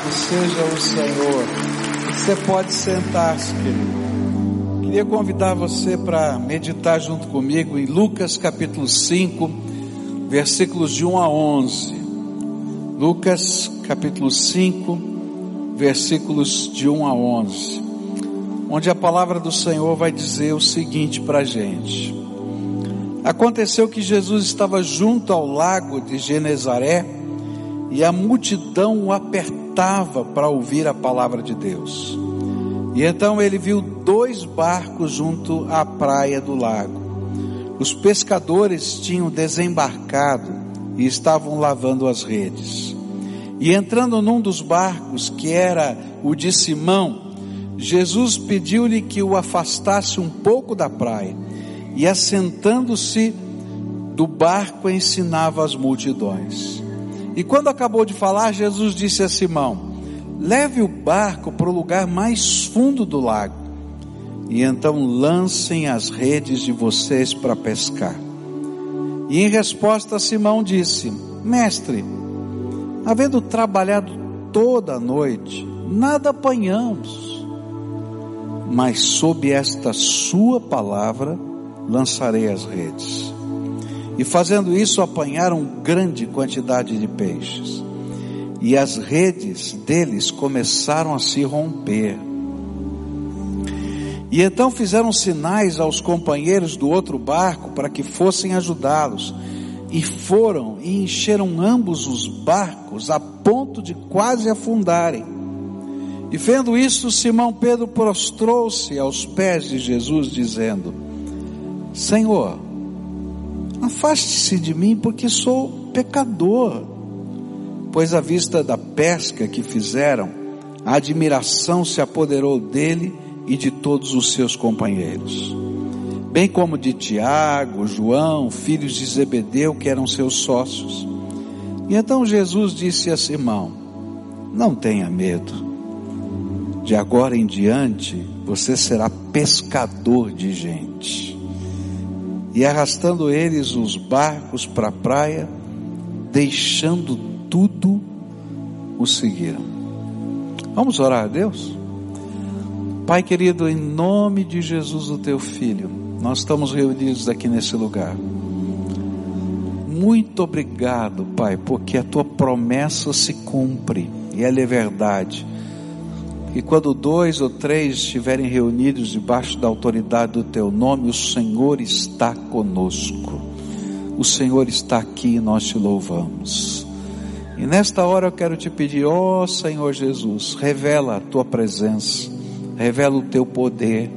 Louvado seja o Senhor. Você pode sentar-se, querido. Queria convidar você para meditar junto comigo em Lucas capítulo 5, versículos de 1 a 11. Lucas capítulo 5, versículos de 1 a 11. Onde a palavra do Senhor vai dizer o seguinte para a gente. Aconteceu que Jesus estava junto ao lago de Genezaré e a multidão o apertava para ouvir a palavra de Deus. E então ele viu dois barcos junto à praia do lago. Os pescadores tinham desembarcado e estavam lavando as redes. E entrando num dos barcos, que era o de Simão, Jesus pediu-lhe que o afastasse um pouco da praia. E assentando-se do barco, ensinava as multidões. E quando acabou de falar, Jesus disse a Simão: Leve o barco para o lugar mais fundo do lago, e então lancem as redes de vocês para pescar. E em resposta, Simão disse: Mestre, havendo trabalhado toda a noite, nada apanhamos, mas sob esta sua palavra lançarei as redes e fazendo isso apanharam grande quantidade de peixes. E as redes deles começaram a se romper. E então fizeram sinais aos companheiros do outro barco para que fossem ajudá-los. E foram e encheram ambos os barcos a ponto de quase afundarem. E vendo isso, Simão Pedro prostrou-se aos pés de Jesus, dizendo: Senhor, Afaste-se de mim, porque sou pecador. Pois à vista da pesca que fizeram, a admiração se apoderou dele e de todos os seus companheiros, bem como de Tiago, João, filhos de Zebedeu, que eram seus sócios. E então Jesus disse a Simão: Não tenha medo, de agora em diante você será pescador de gente e arrastando eles os barcos para a praia, deixando tudo, o seguiram. Vamos orar a Deus? Pai querido, em nome de Jesus, o teu filho, nós estamos reunidos aqui nesse lugar. Muito obrigado, Pai, porque a tua promessa se cumpre e ela é verdade e quando dois ou três estiverem reunidos debaixo da autoridade do teu nome, o Senhor está conosco. O Senhor está aqui e nós te louvamos. E nesta hora eu quero te pedir, ó oh, Senhor Jesus, revela a tua presença, revela o teu poder,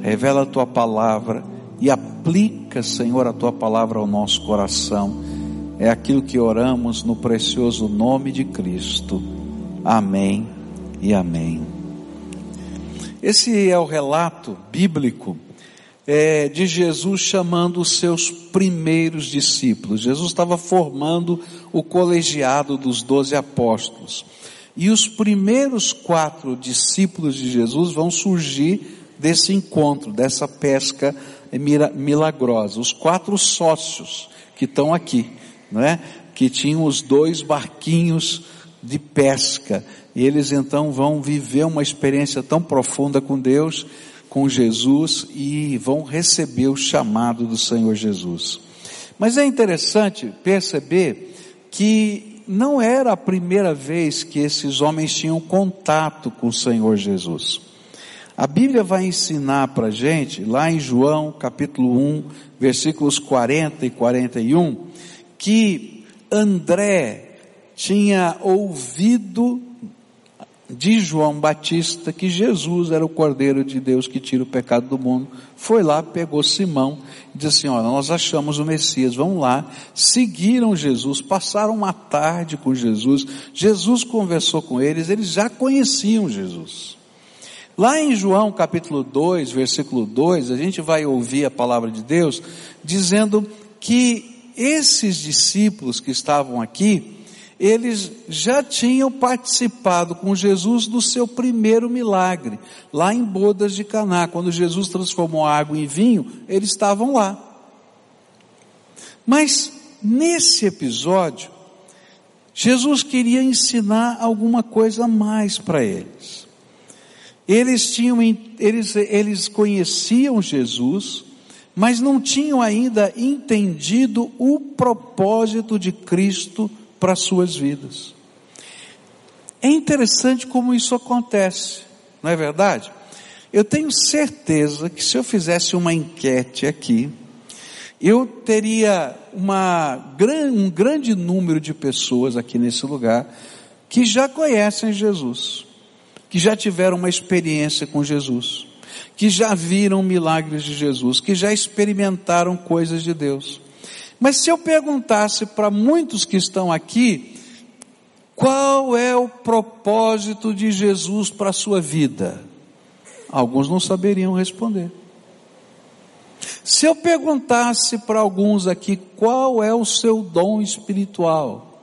revela a tua palavra e aplica, Senhor, a tua palavra ao nosso coração. É aquilo que oramos no precioso nome de Cristo. Amém e amém. Esse é o relato bíblico é, de Jesus chamando os seus primeiros discípulos. Jesus estava formando o colegiado dos doze apóstolos. E os primeiros quatro discípulos de Jesus vão surgir desse encontro, dessa pesca milagrosa. Os quatro sócios que estão aqui, não é? Que tinham os dois barquinhos de pesca. E eles então vão viver uma experiência tão profunda com Deus, com Jesus e vão receber o chamado do Senhor Jesus. Mas é interessante perceber que não era a primeira vez que esses homens tinham contato com o Senhor Jesus. A Bíblia vai ensinar para gente, lá em João capítulo 1, versículos 40 e 41, que André tinha ouvido de João Batista que Jesus era o Cordeiro de Deus que tira o pecado do mundo. Foi lá, pegou Simão e disse assim, olha, nós achamos o Messias, vamos lá. Seguiram Jesus, passaram uma tarde com Jesus. Jesus conversou com eles, eles já conheciam Jesus. Lá em João capítulo 2, versículo 2, a gente vai ouvir a palavra de Deus dizendo que esses discípulos que estavam aqui, eles já tinham participado com Jesus do seu primeiro milagre, lá em Bodas de Caná, quando Jesus transformou a água em vinho, eles estavam lá. Mas nesse episódio, Jesus queria ensinar alguma coisa mais para eles. Eles tinham, eles, eles conheciam Jesus, mas não tinham ainda entendido o propósito de Cristo para suas vidas. É interessante como isso acontece, não é verdade? Eu tenho certeza que se eu fizesse uma enquete aqui, eu teria uma, um grande número de pessoas aqui nesse lugar que já conhecem Jesus, que já tiveram uma experiência com Jesus, que já viram milagres de Jesus, que já experimentaram coisas de Deus. Mas se eu perguntasse para muitos que estão aqui, qual é o propósito de Jesus para a sua vida? Alguns não saberiam responder. Se eu perguntasse para alguns aqui qual é o seu dom espiritual,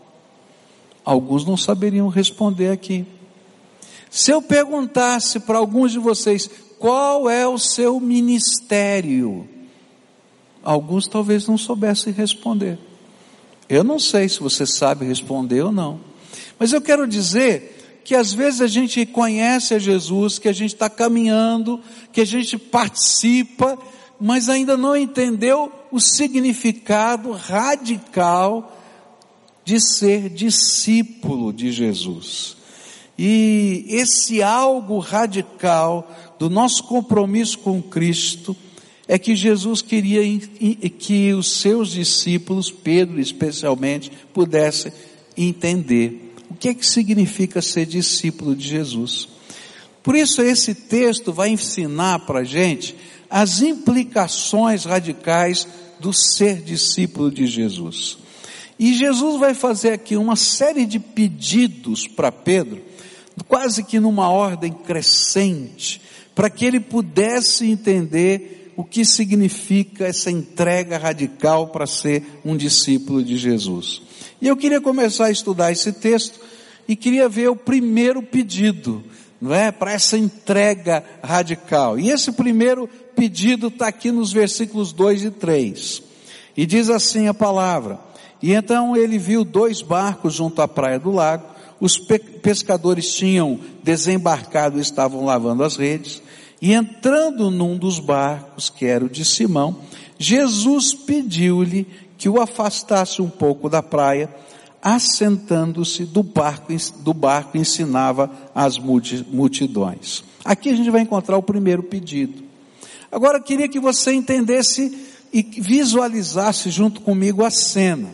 alguns não saberiam responder aqui. Se eu perguntasse para alguns de vocês qual é o seu ministério, alguns talvez não soubessem responder. Eu não sei se você sabe responder ou não, mas eu quero dizer que às vezes a gente conhece a Jesus, que a gente está caminhando, que a gente participa, mas ainda não entendeu o significado radical de ser discípulo de Jesus. E esse algo radical do nosso compromisso com Cristo é que Jesus queria que os seus discípulos, Pedro especialmente, pudessem entender o que é que significa ser discípulo de Jesus. Por isso esse texto vai ensinar para a gente as implicações radicais do ser discípulo de Jesus. E Jesus vai fazer aqui uma série de pedidos para Pedro, quase que numa ordem crescente, para que ele pudesse entender o que significa essa entrega radical para ser um discípulo de Jesus. E eu queria começar a estudar esse texto e queria ver o primeiro pedido, não é? Para essa entrega radical. E esse primeiro pedido está aqui nos versículos 2 e 3. E diz assim a palavra: E então ele viu dois barcos junto à praia do lago, os pescadores tinham desembarcado e estavam lavando as redes, e entrando num dos barcos, que era o de Simão, Jesus pediu-lhe que o afastasse um pouco da praia, assentando-se do barco, do barco ensinava as multidões. Aqui a gente vai encontrar o primeiro pedido. Agora eu queria que você entendesse e visualizasse junto comigo a cena.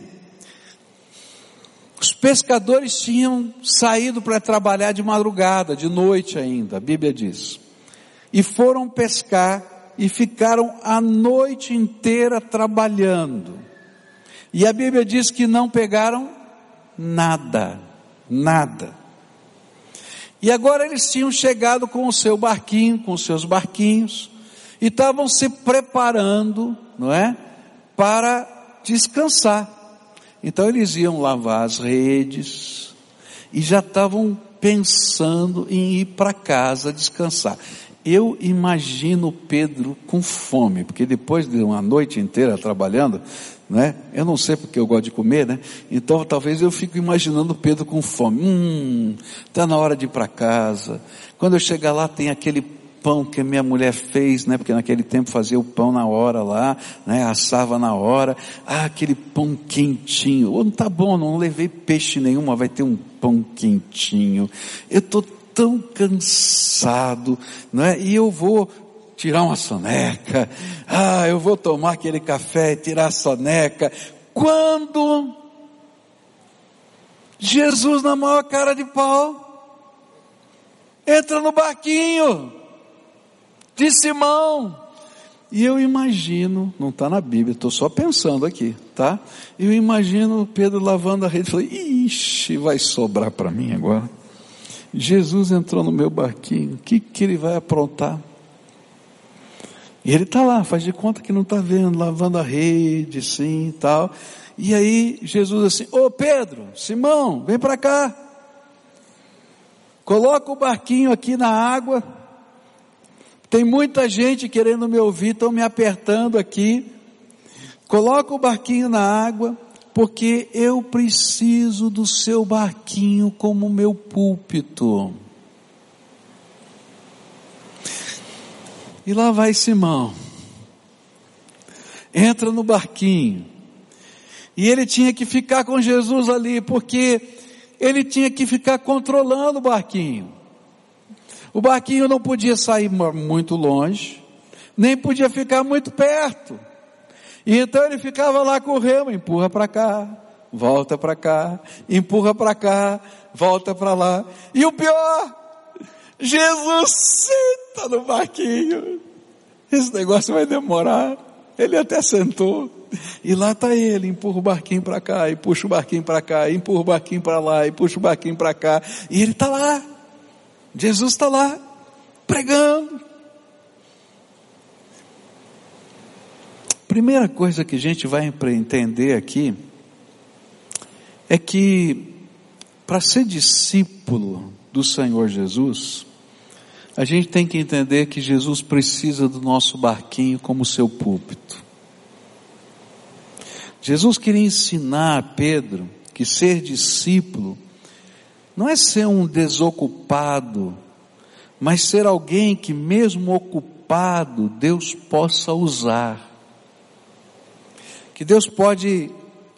Os pescadores tinham saído para trabalhar de madrugada, de noite ainda, a Bíblia diz. E foram pescar e ficaram a noite inteira trabalhando. E a Bíblia diz que não pegaram nada, nada. E agora eles tinham chegado com o seu barquinho, com os seus barquinhos, e estavam se preparando, não é? Para descansar. Então eles iam lavar as redes e já estavam pensando em ir para casa descansar. Eu imagino Pedro com fome, porque depois de uma noite inteira trabalhando, né? Eu não sei porque eu gosto de comer, né? Então talvez eu fico imaginando Pedro com fome. Hum, está na hora de ir para casa. Quando eu chegar lá tem aquele pão que minha mulher fez, né? Porque naquele tempo fazia o pão na hora lá, né? Assava na hora. Ah, aquele pão quentinho. Oh, tá bom, não levei peixe nenhum, mas vai ter um pão quentinho. Eu tô tão cansado, né? E eu vou tirar uma soneca. Ah, eu vou tomar aquele café e tirar a soneca. Quando Jesus na maior cara de pau entra no barquinho de Simão. E eu imagino, não está na Bíblia, estou só pensando aqui, tá? Eu imagino Pedro lavando a rede e falei, ixi, vai sobrar para mim agora. Jesus entrou no meu barquinho, o que, que ele vai aprontar? E ele está lá, faz de conta que não está vendo, lavando a rede, sim, tal. E aí Jesus assim, ô Pedro, Simão, vem para cá. Coloca o barquinho aqui na água, tem muita gente querendo me ouvir, estão me apertando aqui. Coloca o barquinho na água, porque eu preciso do seu barquinho como meu púlpito. E lá vai Simão. Entra no barquinho. E ele tinha que ficar com Jesus ali, porque ele tinha que ficar controlando o barquinho. O barquinho não podia sair muito longe, nem podia ficar muito perto. E então ele ficava lá com o remo, empurra para cá, volta para cá, empurra para cá, volta para lá. E o pior, Jesus senta no barquinho. Esse negócio vai demorar. Ele até sentou. E lá está ele, empurra o barquinho para cá, e puxa o barquinho para cá, e empurra o barquinho para lá, e puxa o barquinho para cá. E ele está lá. Jesus está lá, pregando. Primeira coisa que a gente vai entender aqui é que para ser discípulo do Senhor Jesus, a gente tem que entender que Jesus precisa do nosso barquinho como seu púlpito. Jesus queria ensinar a Pedro que ser discípulo não é ser um desocupado, mas ser alguém que mesmo ocupado Deus possa usar. Que Deus pode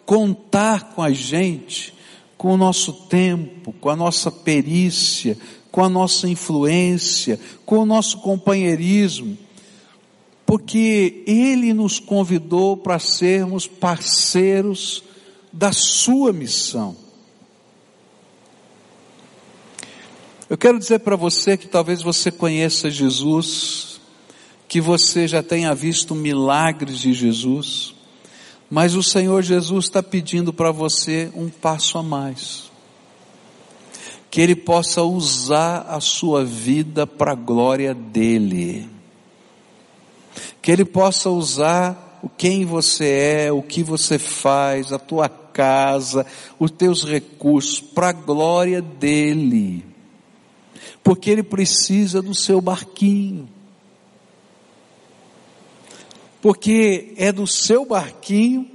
contar com a gente, com o nosso tempo, com a nossa perícia, com a nossa influência, com o nosso companheirismo porque Ele nos convidou para sermos parceiros da Sua missão. Eu quero dizer para você que talvez você conheça Jesus, que você já tenha visto milagres de Jesus, mas o Senhor Jesus está pedindo para você um passo a mais. Que Ele possa usar a sua vida para a glória dEle que Ele possa usar quem você é, o que você faz, a tua casa, os teus recursos, para a glória dEle. Porque Ele precisa do seu barquinho. Porque é do seu barquinho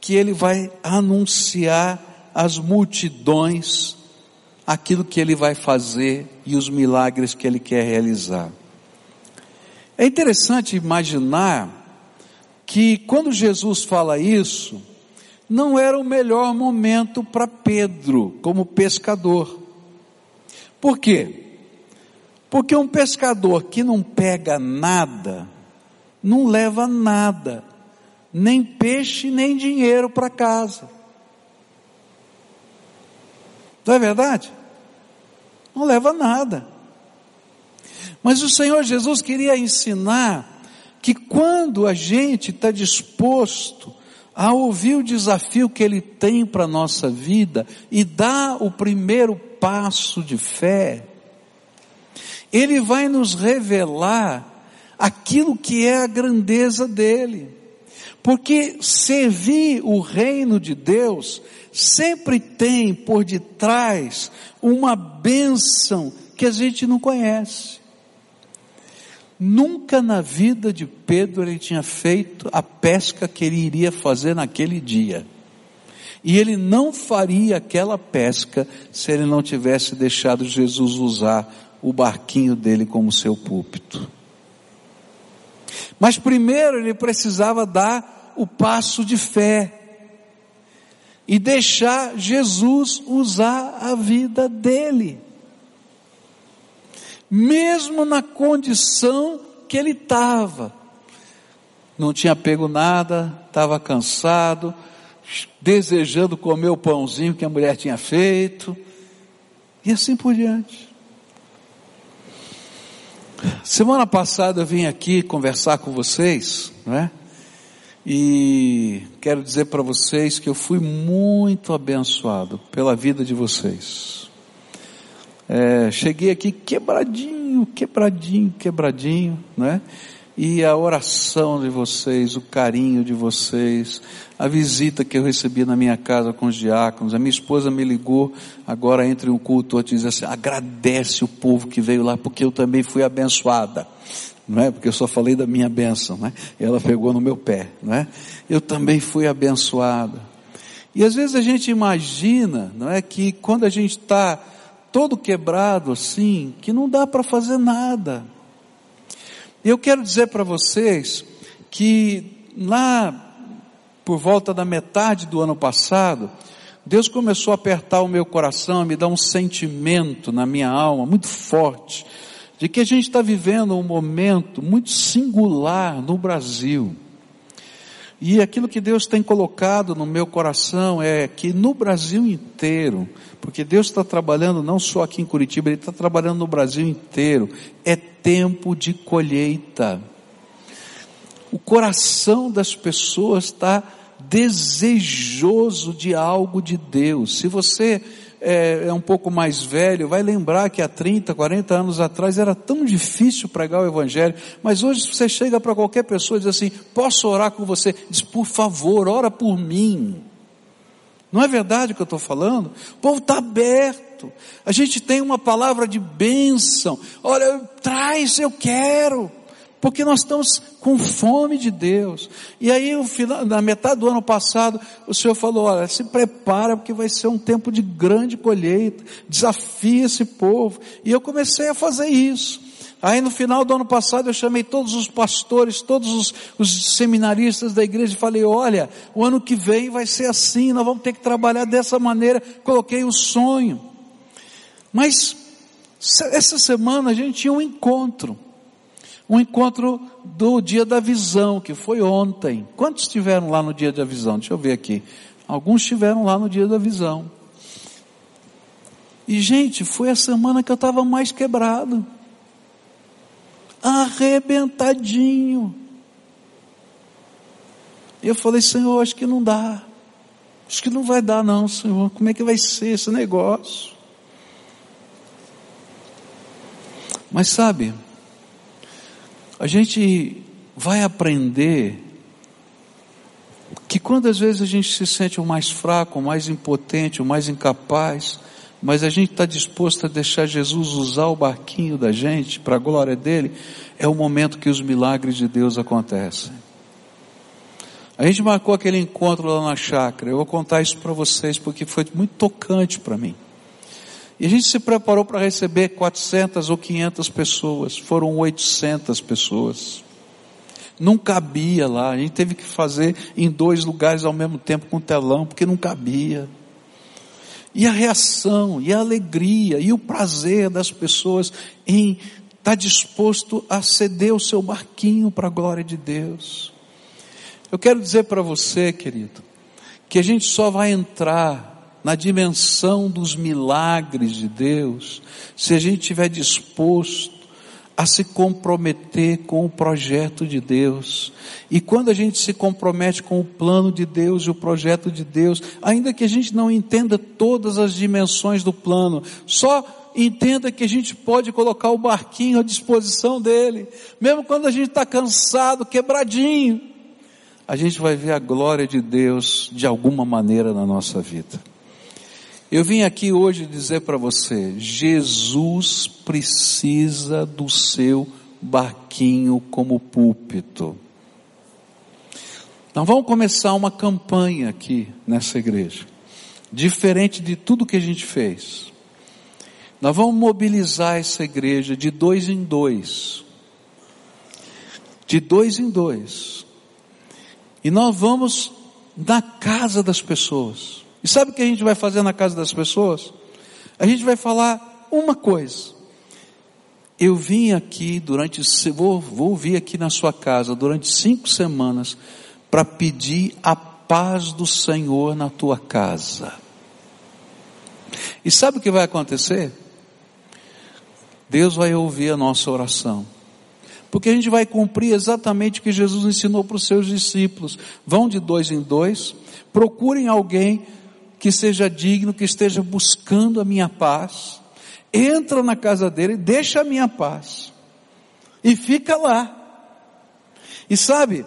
que Ele vai anunciar às multidões aquilo que Ele vai fazer e os milagres que Ele quer realizar. É interessante imaginar que quando Jesus fala isso, não era o melhor momento para Pedro como pescador. Por quê? Porque um pescador que não pega nada, não leva nada, nem peixe, nem dinheiro para casa. Não é verdade? Não leva nada. Mas o Senhor Jesus queria ensinar que quando a gente está disposto a ouvir o desafio que Ele tem para a nossa vida e dar o primeiro passo de fé, Ele vai nos revelar aquilo que é a grandeza dEle. Porque servir o reino de Deus sempre tem por detrás uma bênção que a gente não conhece. Nunca na vida de Pedro ele tinha feito a pesca que ele iria fazer naquele dia. E ele não faria aquela pesca se ele não tivesse deixado Jesus usar o barquinho dele como seu púlpito. Mas primeiro ele precisava dar o passo de fé e deixar Jesus usar a vida dele mesmo na condição que ele estava. Não tinha pego nada, estava cansado, desejando comer o pãozinho que a mulher tinha feito, e assim por diante. Semana passada eu vim aqui conversar com vocês, né? E quero dizer para vocês que eu fui muito abençoado pela vida de vocês. É, cheguei aqui quebradinho, quebradinho, quebradinho, né? E a oração de vocês, o carinho de vocês, a visita que eu recebi na minha casa com os diáconos, a minha esposa me ligou agora entre um culto outro e diz assim, agradece o povo que veio lá, porque eu também fui abençoada. Não é? Porque eu só falei da minha bênção, né? Ela pegou no meu pé, não é? Eu também fui abençoada. E às vezes a gente imagina, não é, que quando a gente está todo quebrado assim, que não dá para fazer nada. Eu quero dizer para vocês que lá por volta da metade do ano passado, Deus começou a apertar o meu coração, me dar um sentimento na minha alma muito forte, de que a gente está vivendo um momento muito singular no Brasil. E aquilo que Deus tem colocado no meu coração é que no Brasil inteiro, porque Deus está trabalhando não só aqui em Curitiba, Ele está trabalhando no Brasil inteiro, é tempo de colheita. O coração das pessoas está desejoso de algo de Deus. Se você é, é, um pouco mais velho, vai lembrar que há 30, 40 anos atrás era tão difícil pregar o Evangelho, mas hoje você chega para qualquer pessoa e diz assim: posso orar com você? Diz, por favor, ora por mim. Não é verdade o que eu estou falando? O povo está aberto. A gente tem uma palavra de bênção. Olha, traz, eu quero porque nós estamos com fome de Deus. E aí, na metade do ano passado, o Senhor falou: olha, se prepara, porque vai ser um tempo de grande colheita, desafia esse povo. E eu comecei a fazer isso. Aí no final do ano passado eu chamei todos os pastores, todos os, os, seminaristas da igreja e falei, olha, o ano que vem vai ser assim, nós vamos ter que trabalhar dessa maneira. Coloquei o sonho. Mas essa semana a gente tinha um encontro um encontro do dia da visão, que foi ontem. Quantos estiveram lá no dia da visão? Deixa eu ver aqui. Alguns estiveram lá no dia da visão. E, gente, foi a semana que eu estava mais quebrado. Arrebentadinho. E eu falei, Senhor, acho que não dá. Acho que não vai dar, não, Senhor. Como é que vai ser esse negócio? Mas sabe, a gente vai aprender que quando às vezes a gente se sente o mais fraco, o mais impotente, o mais incapaz, mas a gente está disposto a deixar Jesus usar o barquinho da gente para a glória dele, é o momento que os milagres de Deus acontecem. A gente marcou aquele encontro lá na chácara, eu vou contar isso para vocês porque foi muito tocante para mim. E a gente se preparou para receber 400 ou 500 pessoas. Foram 800 pessoas. Não cabia lá. A gente teve que fazer em dois lugares ao mesmo tempo com telão, porque não cabia. E a reação, e a alegria, e o prazer das pessoas em estar tá disposto a ceder o seu barquinho para a glória de Deus. Eu quero dizer para você, querido, que a gente só vai entrar na dimensão dos milagres de Deus, se a gente estiver disposto a se comprometer com o projeto de Deus. E quando a gente se compromete com o plano de Deus e o projeto de Deus, ainda que a gente não entenda todas as dimensões do plano, só entenda que a gente pode colocar o barquinho à disposição dele, mesmo quando a gente está cansado, quebradinho, a gente vai ver a glória de Deus de alguma maneira na nossa vida. Eu vim aqui hoje dizer para você, Jesus precisa do seu barquinho como púlpito. Nós vamos começar uma campanha aqui nessa igreja, diferente de tudo que a gente fez. Nós vamos mobilizar essa igreja de dois em dois. De dois em dois. E nós vamos na casa das pessoas. E sabe o que a gente vai fazer na casa das pessoas? A gente vai falar uma coisa. Eu vim aqui durante, vou, vou vir aqui na sua casa durante cinco semanas para pedir a paz do Senhor na tua casa. E sabe o que vai acontecer? Deus vai ouvir a nossa oração. Porque a gente vai cumprir exatamente o que Jesus ensinou para os seus discípulos. Vão de dois em dois, procurem alguém que seja digno, que esteja buscando a minha paz, entra na casa dele, deixa a minha paz e fica lá. E sabe,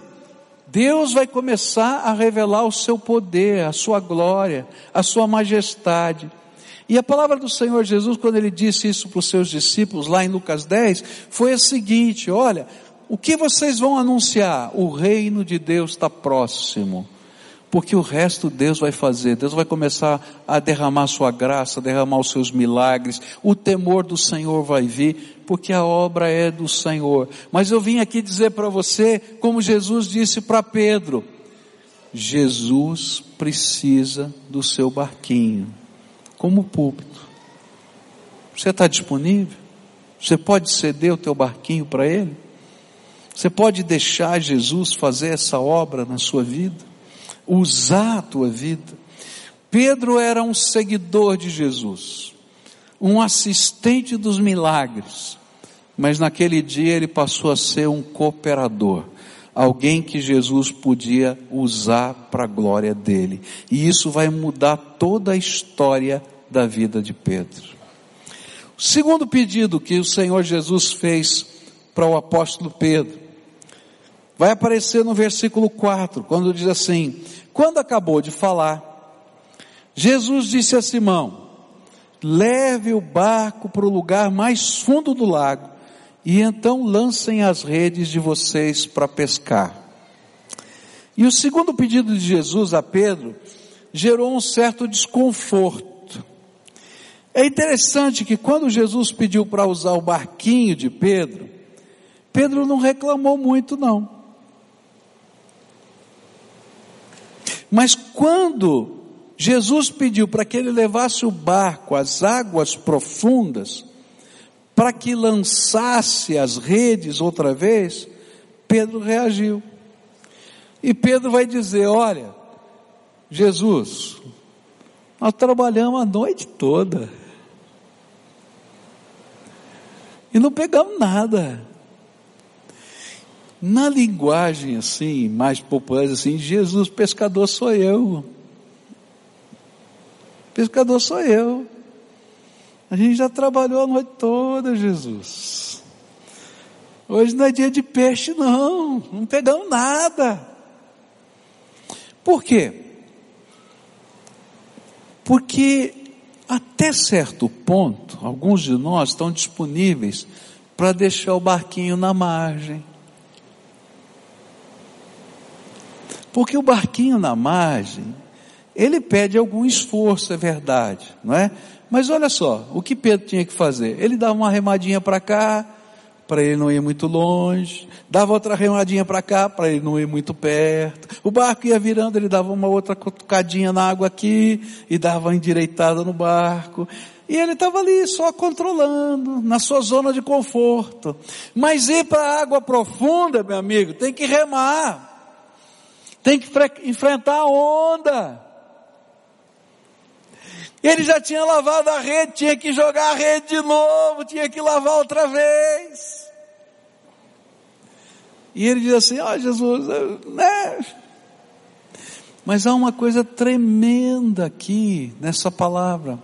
Deus vai começar a revelar o seu poder, a sua glória, a sua majestade. E a palavra do Senhor Jesus, quando ele disse isso para os seus discípulos, lá em Lucas 10, foi a seguinte: olha, o que vocês vão anunciar? O reino de Deus está próximo. Porque o resto Deus vai fazer. Deus vai começar a derramar sua graça, derramar os seus milagres. O temor do Senhor vai vir, porque a obra é do Senhor. Mas eu vim aqui dizer para você, como Jesus disse para Pedro, Jesus precisa do seu barquinho, como púlpito. Você está disponível? Você pode ceder o teu barquinho para Ele? Você pode deixar Jesus fazer essa obra na sua vida? Usar a tua vida? Pedro era um seguidor de Jesus, um assistente dos milagres, mas naquele dia ele passou a ser um cooperador, alguém que Jesus podia usar para a glória dele. E isso vai mudar toda a história da vida de Pedro. O segundo pedido que o Senhor Jesus fez para o apóstolo Pedro vai aparecer no versículo 4, quando diz assim: Quando acabou de falar, Jesus disse a Simão: Leve o barco para o lugar mais fundo do lago e então lancem as redes de vocês para pescar. E o segundo pedido de Jesus a Pedro gerou um certo desconforto. É interessante que quando Jesus pediu para usar o barquinho de Pedro, Pedro não reclamou muito não. Mas quando Jesus pediu para que ele levasse o barco às águas profundas, para que lançasse as redes outra vez, Pedro reagiu. E Pedro vai dizer: Olha, Jesus, nós trabalhamos a noite toda. e não pegamos nada. Na linguagem assim, mais popular, assim, Jesus, pescador sou eu. Pescador sou eu. A gente já trabalhou a noite toda, Jesus. Hoje não é dia de peixe, não. Não pegamos nada. Por quê? Porque até certo ponto, alguns de nós estão disponíveis para deixar o barquinho na margem. Porque o barquinho na margem, ele pede algum esforço, é verdade, não é? Mas olha só, o que Pedro tinha que fazer? Ele dava uma remadinha para cá, para ele não ir muito longe, dava outra remadinha para cá, para ele não ir muito perto. O barco ia virando, ele dava uma outra cutucadinha na água aqui, e dava uma endireitada no barco. E ele estava ali só controlando, na sua zona de conforto. Mas ir para a água profunda, meu amigo, tem que remar. Tem que enfrentar a onda. Ele já tinha lavado a rede, tinha que jogar a rede de novo, tinha que lavar outra vez. E ele diz assim: Ó oh, Jesus, né? Mas há uma coisa tremenda aqui nessa palavra.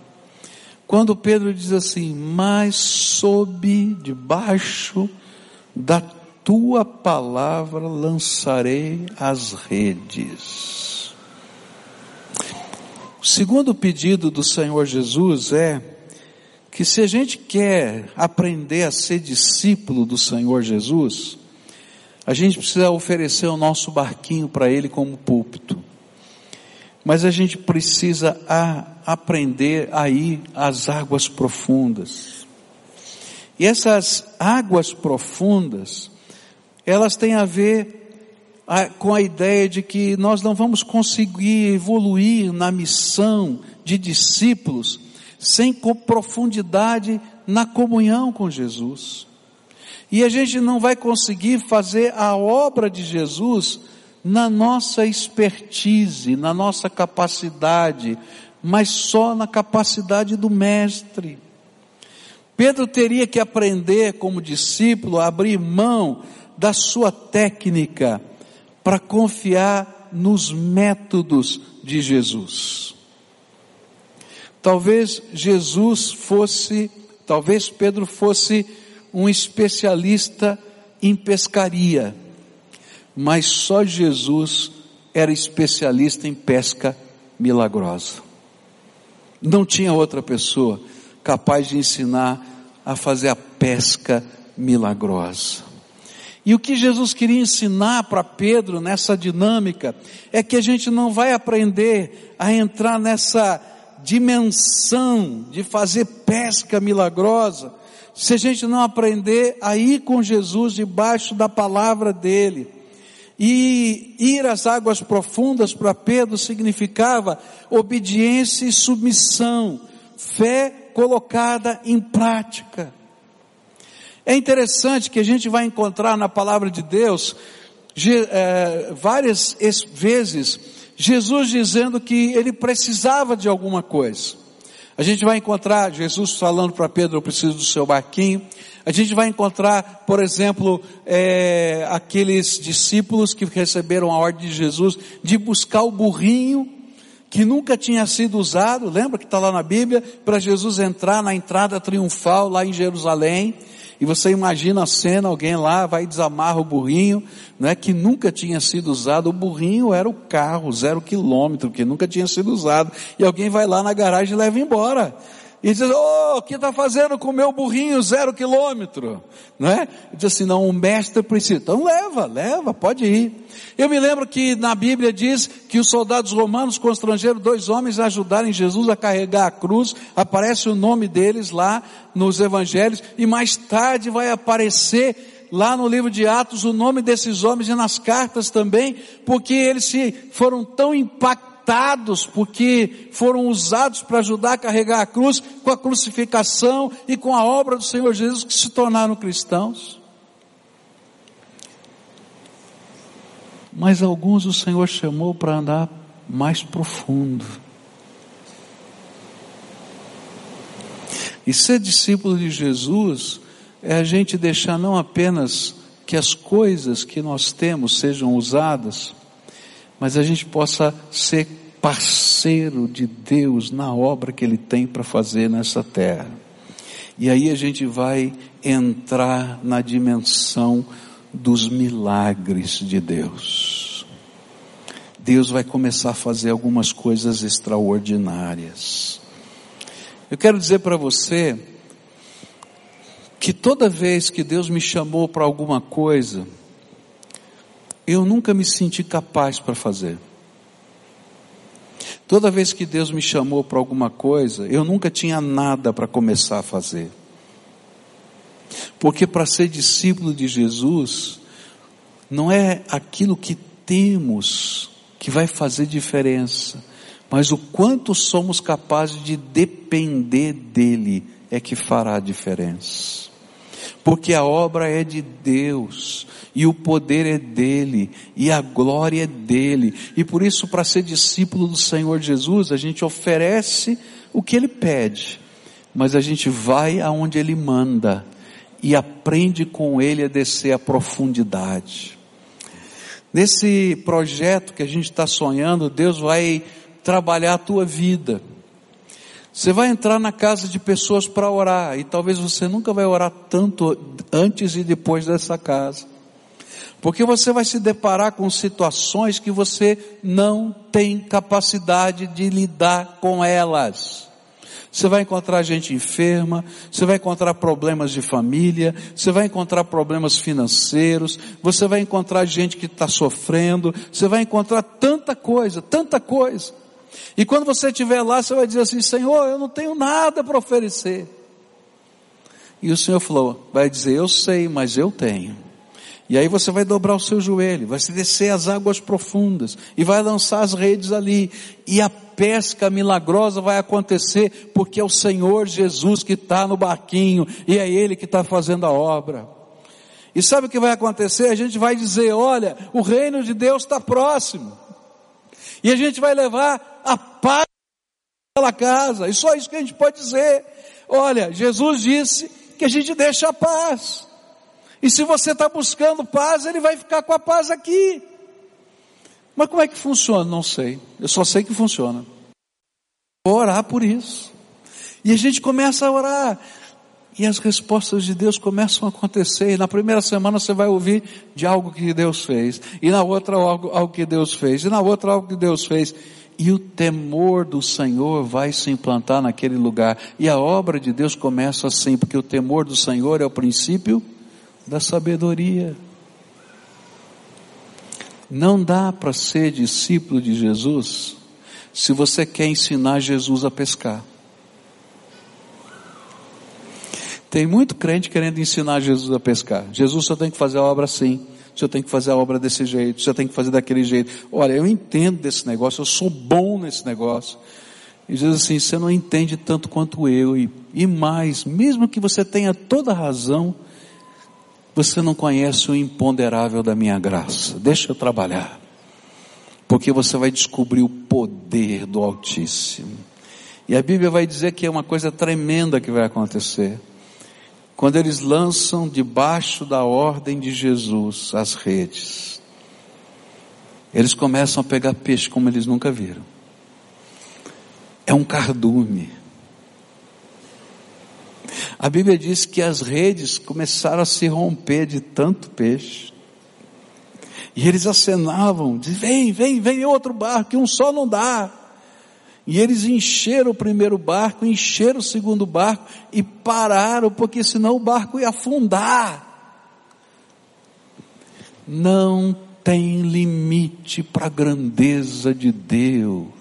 Quando Pedro diz assim: Mas sob debaixo da tua palavra lançarei as redes. O segundo pedido do Senhor Jesus é que se a gente quer aprender a ser discípulo do Senhor Jesus, a gente precisa oferecer o nosso barquinho para Ele como púlpito. Mas a gente precisa a, aprender a ir às águas profundas. E essas águas profundas, elas têm a ver a, com a ideia de que nós não vamos conseguir evoluir na missão de discípulos sem profundidade na comunhão com Jesus. E a gente não vai conseguir fazer a obra de Jesus na nossa expertise, na nossa capacidade, mas só na capacidade do Mestre. Pedro teria que aprender como discípulo a abrir mão da sua técnica, para confiar nos métodos de Jesus. Talvez Jesus fosse, talvez Pedro fosse um especialista em pescaria, mas só Jesus era especialista em pesca milagrosa. Não tinha outra pessoa capaz de ensinar a fazer a pesca milagrosa. E o que Jesus queria ensinar para Pedro nessa dinâmica é que a gente não vai aprender a entrar nessa dimensão de fazer pesca milagrosa se a gente não aprender a ir com Jesus debaixo da palavra dele. E ir às águas profundas para Pedro significava obediência e submissão, fé colocada em prática. É interessante que a gente vai encontrar na palavra de Deus é, várias vezes Jesus dizendo que ele precisava de alguma coisa. A gente vai encontrar Jesus falando para Pedro, eu preciso do seu barquinho. A gente vai encontrar, por exemplo, é, aqueles discípulos que receberam a ordem de Jesus de buscar o burrinho que nunca tinha sido usado, lembra que está lá na Bíblia, para Jesus entrar na entrada triunfal lá em Jerusalém. E você imagina a cena, alguém lá vai desamarra o burrinho, né, que nunca tinha sido usado. O burrinho era o carro, zero quilômetro, que nunca tinha sido usado. E alguém vai lá na garagem e leva embora. E diz, oh, o que está fazendo com o meu burrinho zero quilômetro? Não é? Diz assim, não, o mestre precisa. Então leva, leva, pode ir. Eu me lembro que na Bíblia diz que os soldados romanos constrangeram dois homens a ajudarem Jesus a carregar a cruz. Aparece o nome deles lá nos evangelhos e mais tarde vai aparecer lá no livro de Atos o nome desses homens e nas cartas também, porque eles se foram tão impactados porque foram usados para ajudar a carregar a cruz com a crucificação e com a obra do Senhor Jesus que se tornaram cristãos. Mas alguns o Senhor chamou para andar mais profundo. E ser discípulo de Jesus é a gente deixar não apenas que as coisas que nós temos sejam usadas, mas a gente possa ser parceiro de Deus na obra que Ele tem para fazer nessa terra. E aí a gente vai entrar na dimensão dos milagres de Deus. Deus vai começar a fazer algumas coisas extraordinárias. Eu quero dizer para você que toda vez que Deus me chamou para alguma coisa, eu nunca me senti capaz para fazer. Toda vez que Deus me chamou para alguma coisa, eu nunca tinha nada para começar a fazer. Porque para ser discípulo de Jesus, não é aquilo que temos que vai fazer diferença, mas o quanto somos capazes de depender dEle é que fará a diferença porque a obra é de Deus, e o poder é dele, e a glória é dele, e por isso, para ser discípulo do Senhor Jesus, a gente oferece o que ele pede, mas a gente vai aonde ele manda, e aprende com ele a descer a profundidade. Nesse projeto que a gente está sonhando, Deus vai trabalhar a tua vida. Você vai entrar na casa de pessoas para orar, e talvez você nunca vai orar tanto antes e depois dessa casa. Porque você vai se deparar com situações que você não tem capacidade de lidar com elas. Você vai encontrar gente enferma, você vai encontrar problemas de família, você vai encontrar problemas financeiros, você vai encontrar gente que está sofrendo, você vai encontrar tanta coisa, tanta coisa. E quando você estiver lá, você vai dizer assim: Senhor, eu não tenho nada para oferecer. E o Senhor falou, vai dizer: Eu sei, mas eu tenho. E aí você vai dobrar o seu joelho, vai se descer as águas profundas e vai lançar as redes ali. E a pesca milagrosa vai acontecer porque é o Senhor Jesus que está no barquinho e é Ele que está fazendo a obra. E sabe o que vai acontecer? A gente vai dizer: olha, o reino de Deus está próximo. E a gente vai levar pela casa. E só isso que a gente pode dizer. Olha, Jesus disse que a gente deixa a paz. E se você está buscando paz, ele vai ficar com a paz aqui. Mas como é que funciona? Não sei. Eu só sei que funciona. Vou orar por isso. E a gente começa a orar. E as respostas de Deus começam a acontecer. E na primeira semana você vai ouvir de algo que Deus fez. E na outra algo, algo que Deus fez. E na outra algo que Deus fez. E o temor do Senhor vai se implantar naquele lugar. E a obra de Deus começa assim, porque o temor do Senhor é o princípio da sabedoria. Não dá para ser discípulo de Jesus se você quer ensinar Jesus a pescar. Tem muito crente querendo ensinar Jesus a pescar. Jesus só tem que fazer a obra assim. O senhor tem que fazer a obra desse jeito, o senhor tem que fazer daquele jeito. Olha, eu entendo desse negócio, eu sou bom nesse negócio. E diz assim, você não entende tanto quanto eu. E, e mais, mesmo que você tenha toda a razão, você não conhece o imponderável da minha graça. Deixa eu trabalhar. Porque você vai descobrir o poder do Altíssimo. E a Bíblia vai dizer que é uma coisa tremenda que vai acontecer. Quando eles lançam debaixo da ordem de Jesus as redes, eles começam a pegar peixe como eles nunca viram. É um cardume a Bíblia diz que as redes começaram a se romper de tanto peixe. E eles acenavam, diz, vem, vem, vem outro barco, que um só não dá. E eles encheram o primeiro barco, encheram o segundo barco e pararam, porque senão o barco ia afundar. Não tem limite para a grandeza de Deus.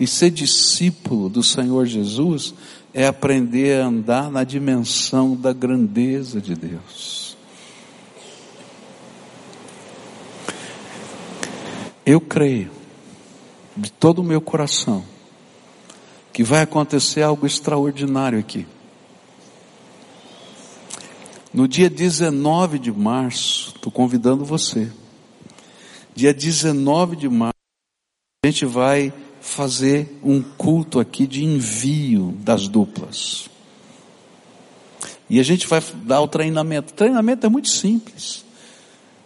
E ser discípulo do Senhor Jesus é aprender a andar na dimensão da grandeza de Deus. Eu creio, de todo o meu coração, que vai acontecer algo extraordinário aqui. No dia 19 de março, estou convidando você. Dia 19 de março, a gente vai fazer um culto aqui de envio das duplas. E a gente vai dar o treinamento. O treinamento é muito simples.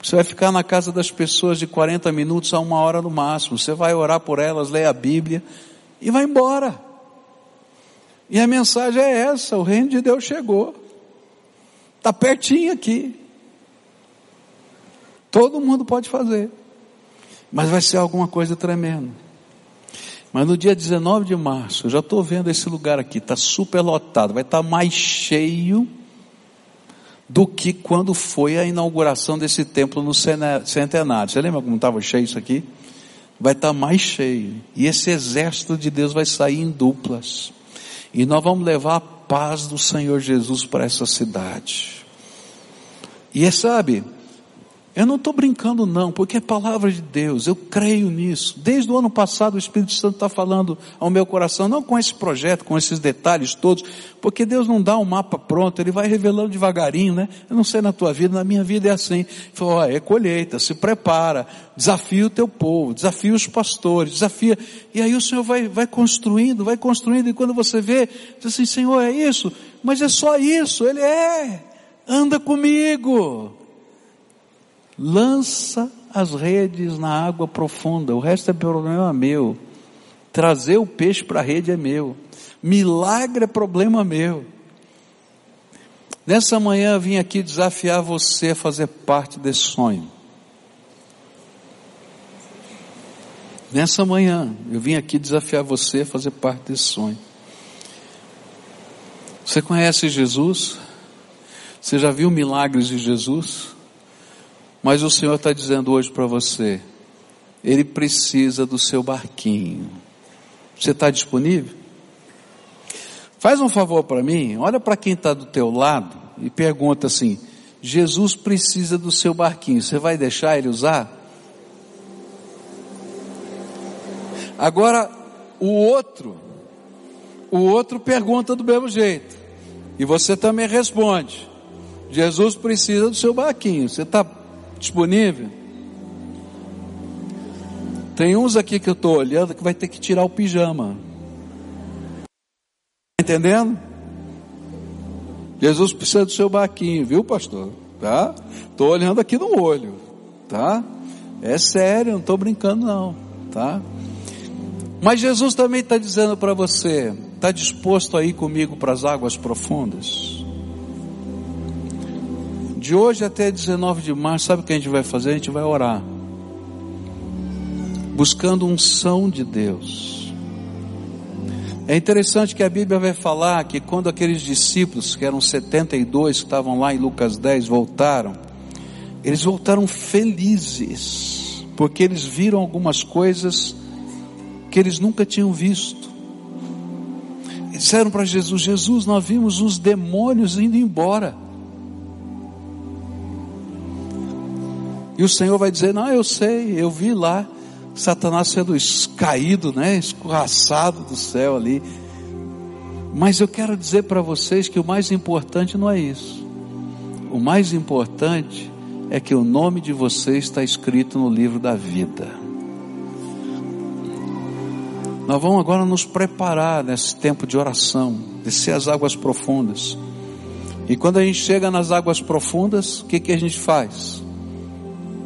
Você vai ficar na casa das pessoas de 40 minutos a uma hora no máximo. Você vai orar por elas, ler a Bíblia e vai embora. E a mensagem é essa: o reino de Deus chegou. Está pertinho aqui. Todo mundo pode fazer. Mas vai ser alguma coisa tremenda. Mas no dia 19 de março, eu já estou vendo esse lugar aqui, está super lotado, vai estar tá mais cheio do que quando foi a inauguração desse templo no centenário. Você lembra como estava cheio isso aqui? Vai estar tá mais cheio. E esse exército de Deus vai sair em duplas. E nós vamos levar a paz do Senhor Jesus para essa cidade. E é, sabe, eu não estou brincando não, porque é palavra de Deus, eu creio nisso. Desde o ano passado o Espírito Santo está falando ao meu coração, não com esse projeto, com esses detalhes todos, porque Deus não dá um mapa pronto, Ele vai revelando devagarinho, né? Eu não sei na tua vida, na minha vida é assim. Ele falou, ó, é colheita, se prepara, desafia o teu povo, desafia os pastores, desafia. E aí o Senhor vai, vai construindo, vai construindo, e quando você vê, diz assim, Senhor, é isso, mas é só isso, Ele é, anda comigo lança as redes na água profunda, o resto é problema meu. Trazer o peixe para a rede é meu. Milagre é problema meu. Nessa manhã eu vim aqui desafiar você a fazer parte desse sonho. Nessa manhã eu vim aqui desafiar você a fazer parte desse sonho. Você conhece Jesus? Você já viu milagres de Jesus? Mas o Senhor está dizendo hoje para você, Ele precisa do seu barquinho. Você está disponível? Faz um favor para mim, olha para quem está do teu lado e pergunta assim: Jesus precisa do seu barquinho, você vai deixar ele usar? Agora, o outro, o outro pergunta do mesmo jeito, e você também responde: Jesus precisa do seu barquinho, você está disponível? Tem uns aqui que eu estou olhando que vai ter que tirar o pijama. Tá entendendo? Jesus precisa do seu barquinho, viu, pastor? Tá? Estou olhando aqui no olho, tá? É sério, não estou brincando não, tá? Mas Jesus também está dizendo para você, está disposto a ir comigo para as águas profundas? De hoje até 19 de março, sabe o que a gente vai fazer? A gente vai orar. Buscando unção de Deus. É interessante que a Bíblia vai falar que quando aqueles discípulos, que eram 72, que estavam lá em Lucas 10, voltaram, Eles voltaram felizes, porque eles viram algumas coisas que eles nunca tinham visto. disseram para Jesus: Jesus, nós vimos os demônios indo embora. E o Senhor vai dizer: Não, eu sei, eu vi lá Satanás sendo caído, né, escorraçado do céu ali. Mas eu quero dizer para vocês que o mais importante não é isso. O mais importante é que o nome de vocês está escrito no livro da vida. Nós vamos agora nos preparar nesse tempo de oração, descer as águas profundas. E quando a gente chega nas águas profundas, o que, que a gente faz?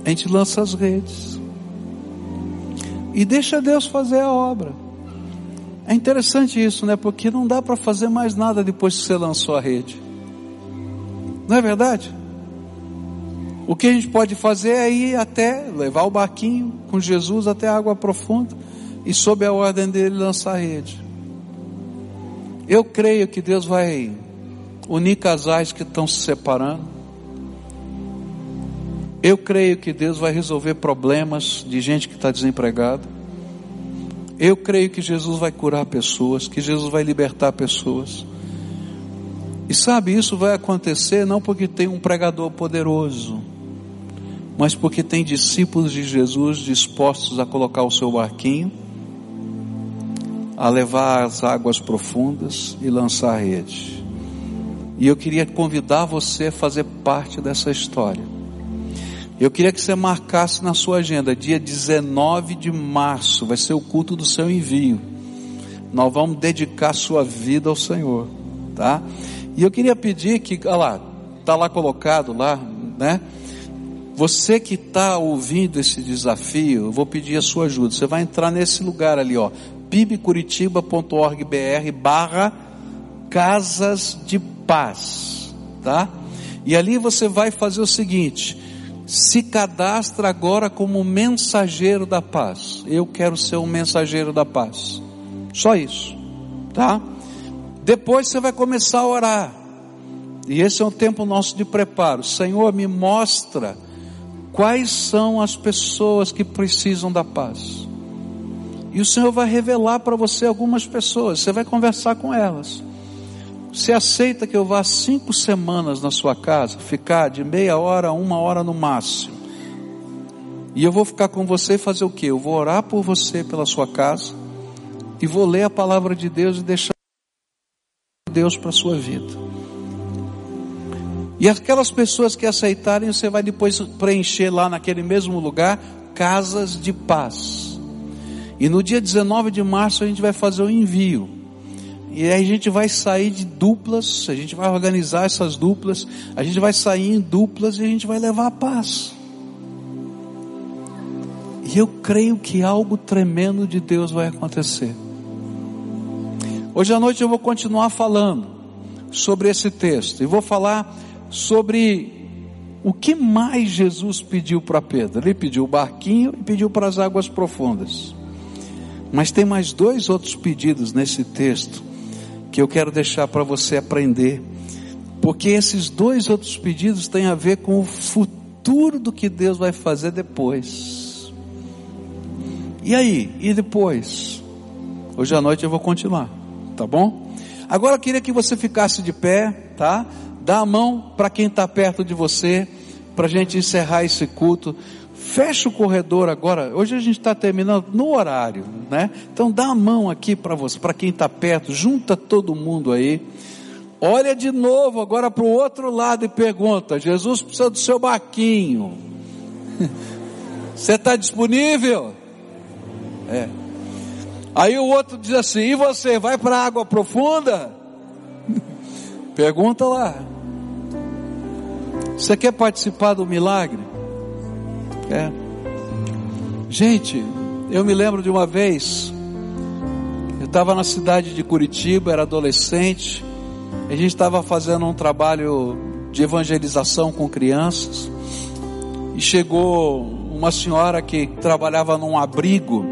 A gente lança as redes. E deixa Deus fazer a obra. É interessante isso, né? Porque não dá para fazer mais nada depois que você lançou a rede. Não é verdade? O que a gente pode fazer é ir até, levar o barquinho com Jesus até a água profunda e sob a ordem dele lançar a rede. Eu creio que Deus vai unir casais que estão se separando. Eu creio que Deus vai resolver problemas de gente que está desempregada. Eu creio que Jesus vai curar pessoas, que Jesus vai libertar pessoas. E sabe, isso vai acontecer não porque tem um pregador poderoso, mas porque tem discípulos de Jesus dispostos a colocar o seu barquinho, a levar as águas profundas e lançar a rede. E eu queria convidar você a fazer parte dessa história. Eu queria que você marcasse na sua agenda, dia 19 de março, vai ser o culto do seu envio. Nós vamos dedicar sua vida ao Senhor, tá? E eu queria pedir que, olha lá, tá lá colocado lá, né? Você que está ouvindo esse desafio, eu vou pedir a sua ajuda. Você vai entrar nesse lugar ali, ó, pibcuritiba.org.br barra Casas de Paz, tá? E ali você vai fazer o seguinte, se cadastra agora como mensageiro da paz. Eu quero ser um mensageiro da paz. Só isso, tá? Depois você vai começar a orar. E esse é um tempo nosso de preparo. Senhor, me mostra quais são as pessoas que precisam da paz. E o Senhor vai revelar para você algumas pessoas. Você vai conversar com elas. Você aceita que eu vá cinco semanas na sua casa, ficar de meia hora a uma hora no máximo? E eu vou ficar com você e fazer o que? Eu vou orar por você pela sua casa e vou ler a palavra de Deus e deixar Deus para a sua vida. E aquelas pessoas que aceitarem, você vai depois preencher lá naquele mesmo lugar casas de paz. E no dia 19 de março a gente vai fazer o envio. E aí a gente vai sair de duplas, a gente vai organizar essas duplas, a gente vai sair em duplas e a gente vai levar a paz. E eu creio que algo tremendo de Deus vai acontecer. Hoje à noite eu vou continuar falando sobre esse texto e vou falar sobre o que mais Jesus pediu para Pedro. Ele pediu o barquinho e pediu para as águas profundas. Mas tem mais dois outros pedidos nesse texto que eu quero deixar para você aprender, porque esses dois outros pedidos têm a ver com o futuro do que Deus vai fazer depois. E aí? E depois? Hoje à noite eu vou continuar, tá bom? Agora eu queria que você ficasse de pé, tá? Dá a mão para quem está perto de você, para a gente encerrar esse culto. Fecha o corredor agora. Hoje a gente está terminando no horário, né? Então dá a mão aqui para você, para quem está perto, junta todo mundo aí. Olha de novo agora para o outro lado e pergunta: Jesus precisa do seu barquinho. Você está disponível? É. Aí o outro diz assim: e você vai para a água profunda? Pergunta lá. Você quer participar do milagre? É. Gente, eu me lembro de uma vez, eu estava na cidade de Curitiba, era adolescente, a gente estava fazendo um trabalho de evangelização com crianças, e chegou uma senhora que trabalhava num abrigo,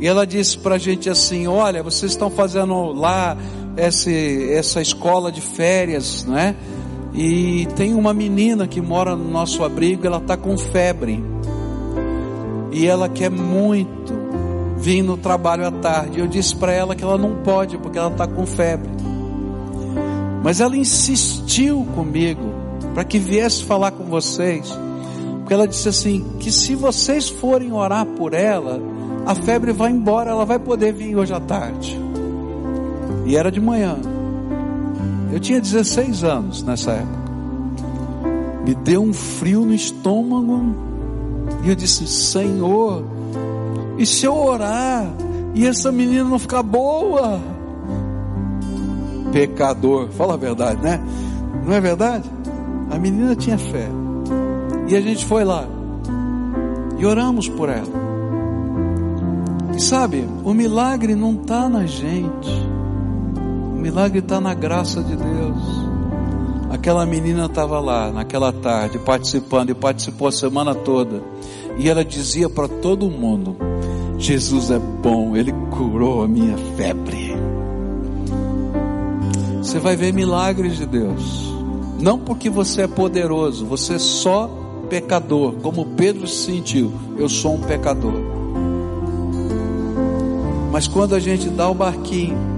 e ela disse para a gente assim: Olha, vocês estão fazendo lá esse, essa escola de férias, não é? E tem uma menina que mora no nosso abrigo, ela está com febre. E ela quer muito vir no trabalho à tarde. Eu disse para ela que ela não pode, porque ela está com febre. Mas ela insistiu comigo para que viesse falar com vocês. Porque ela disse assim: que se vocês forem orar por ela, a febre vai embora, ela vai poder vir hoje à tarde. E era de manhã. Eu tinha 16 anos nessa época. Me deu um frio no estômago. E eu disse: Senhor, e se eu orar e essa menina não ficar boa? Pecador, fala a verdade, né? Não é verdade? A menina tinha fé. E a gente foi lá. E oramos por ela. E sabe, o milagre não está na gente milagre está na graça de Deus. Aquela menina estava lá naquela tarde participando e participou a semana toda. E ela dizia para todo mundo: Jesus é bom, Ele curou a minha febre. Você vai ver milagres de Deus. Não porque você é poderoso, você é só pecador, como Pedro se sentiu. Eu sou um pecador. Mas quando a gente dá o barquinho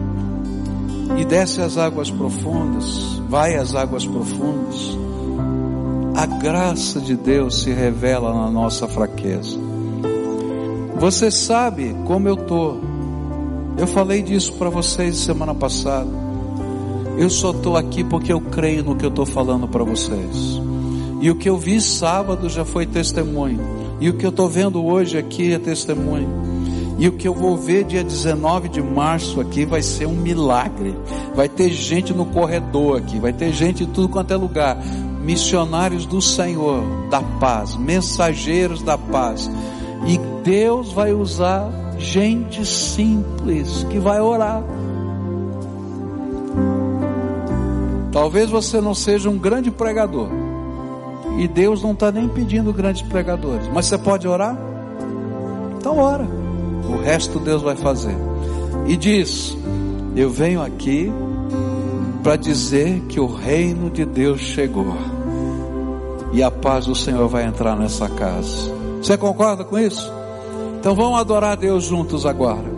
e desce às águas profundas, vai às águas profundas, a graça de Deus se revela na nossa fraqueza. Você sabe como eu estou. Eu falei disso para vocês semana passada. Eu só estou aqui porque eu creio no que eu estou falando para vocês. E o que eu vi sábado já foi testemunho. E o que eu estou vendo hoje aqui é testemunho. E o que eu vou ver dia 19 de março aqui vai ser um milagre. Vai ter gente no corredor aqui, vai ter gente em tudo quanto é lugar. Missionários do Senhor, da paz, mensageiros da paz. E Deus vai usar gente simples que vai orar. Talvez você não seja um grande pregador. E Deus não está nem pedindo grandes pregadores. Mas você pode orar? Então ora. O resto Deus vai fazer. E diz: Eu venho aqui para dizer que o reino de Deus chegou. E a paz do Senhor vai entrar nessa casa. Você concorda com isso? Então vamos adorar a Deus juntos agora.